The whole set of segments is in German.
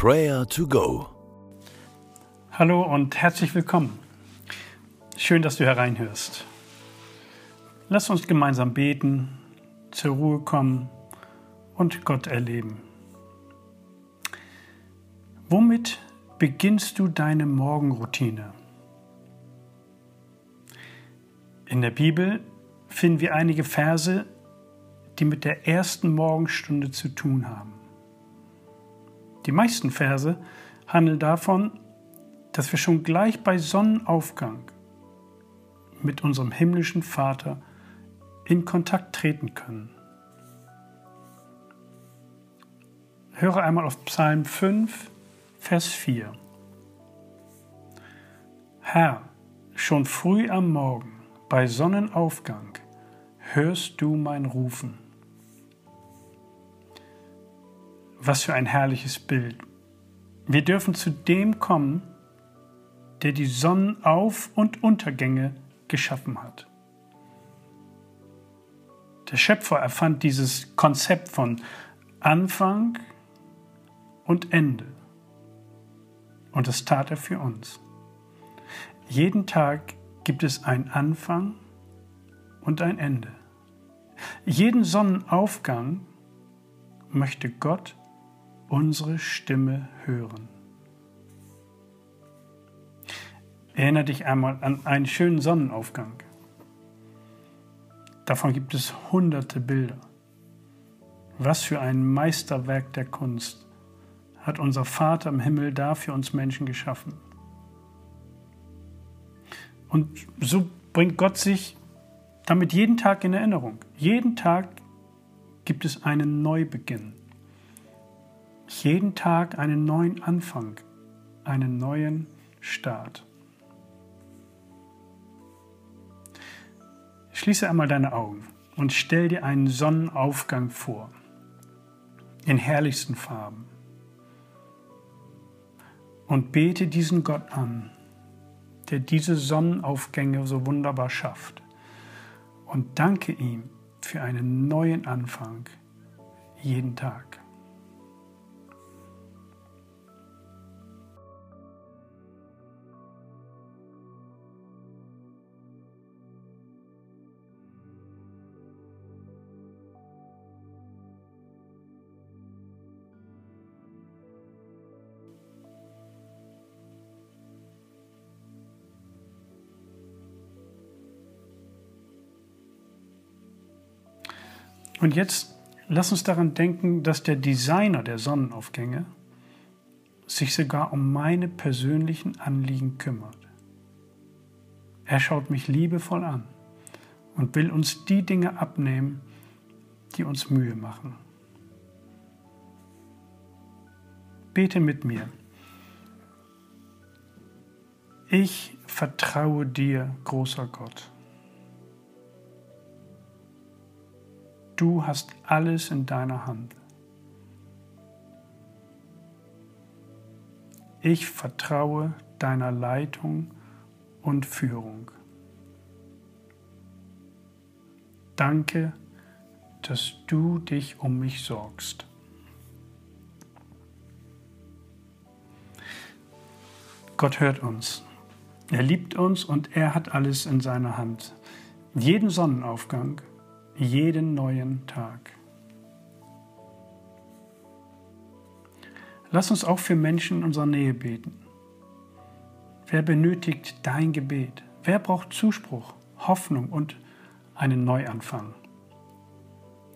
Prayer to Go. Hallo und herzlich willkommen. Schön, dass du hereinhörst. Lass uns gemeinsam beten, zur Ruhe kommen und Gott erleben. Womit beginnst du deine Morgenroutine? In der Bibel finden wir einige Verse, die mit der ersten Morgenstunde zu tun haben. Die meisten Verse handeln davon, dass wir schon gleich bei Sonnenaufgang mit unserem himmlischen Vater in Kontakt treten können. Höre einmal auf Psalm 5, Vers 4. Herr, schon früh am Morgen, bei Sonnenaufgang, hörst du mein Rufen. Was für ein herrliches Bild. Wir dürfen zu dem kommen, der die Sonnenauf- und Untergänge geschaffen hat. Der Schöpfer erfand dieses Konzept von Anfang und Ende. Und das tat er für uns. Jeden Tag gibt es einen Anfang und ein Ende. Jeden Sonnenaufgang möchte Gott unsere Stimme hören. Erinnere dich einmal an einen schönen Sonnenaufgang. Davon gibt es hunderte Bilder. Was für ein Meisterwerk der Kunst hat unser Vater im Himmel da für uns Menschen geschaffen. Und so bringt Gott sich damit jeden Tag in Erinnerung. Jeden Tag gibt es einen Neubeginn jeden Tag einen neuen Anfang, einen neuen Start. Schließe einmal deine Augen und stell dir einen Sonnenaufgang vor, in herrlichsten Farben. Und bete diesen Gott an, der diese Sonnenaufgänge so wunderbar schafft. Und danke ihm für einen neuen Anfang jeden Tag. Und jetzt lass uns daran denken, dass der Designer der Sonnenaufgänge sich sogar um meine persönlichen Anliegen kümmert. Er schaut mich liebevoll an und will uns die Dinge abnehmen, die uns Mühe machen. Bete mit mir. Ich vertraue dir, großer Gott. Du hast alles in deiner Hand. Ich vertraue deiner Leitung und Führung. Danke, dass du dich um mich sorgst. Gott hört uns. Er liebt uns und er hat alles in seiner Hand. Jeden Sonnenaufgang jeden neuen Tag. Lass uns auch für Menschen in unserer Nähe beten. Wer benötigt dein Gebet? Wer braucht Zuspruch, Hoffnung und einen Neuanfang?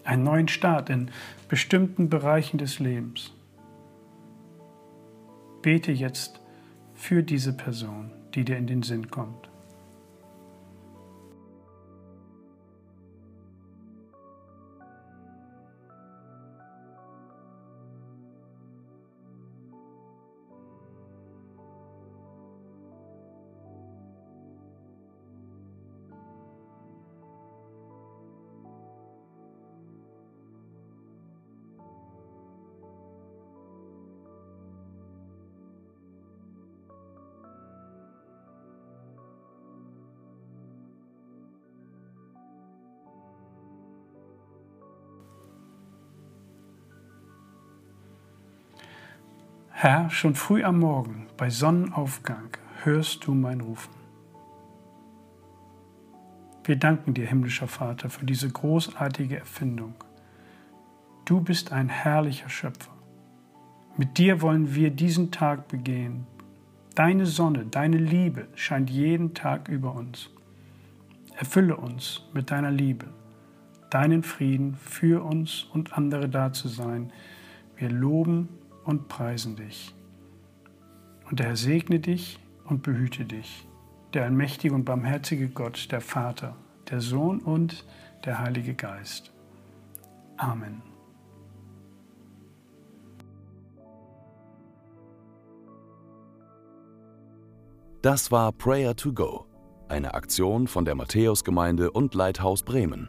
Einen neuen Start in bestimmten Bereichen des Lebens. Bete jetzt für diese Person, die dir in den Sinn kommt. Herr, schon früh am Morgen, bei Sonnenaufgang, hörst du mein Rufen. Wir danken dir, himmlischer Vater, für diese großartige Erfindung. Du bist ein herrlicher Schöpfer. Mit dir wollen wir diesen Tag begehen. Deine Sonne, deine Liebe scheint jeden Tag über uns. Erfülle uns mit deiner Liebe, deinen Frieden für uns und andere da zu sein. Wir loben und preisen dich. Und der Herr segne dich und behüte dich der allmächtige und barmherzige Gott, der Vater, der Sohn und der Heilige Geist. Amen. Das war Prayer to Go, eine Aktion von der Matthäusgemeinde und Leithaus Bremen.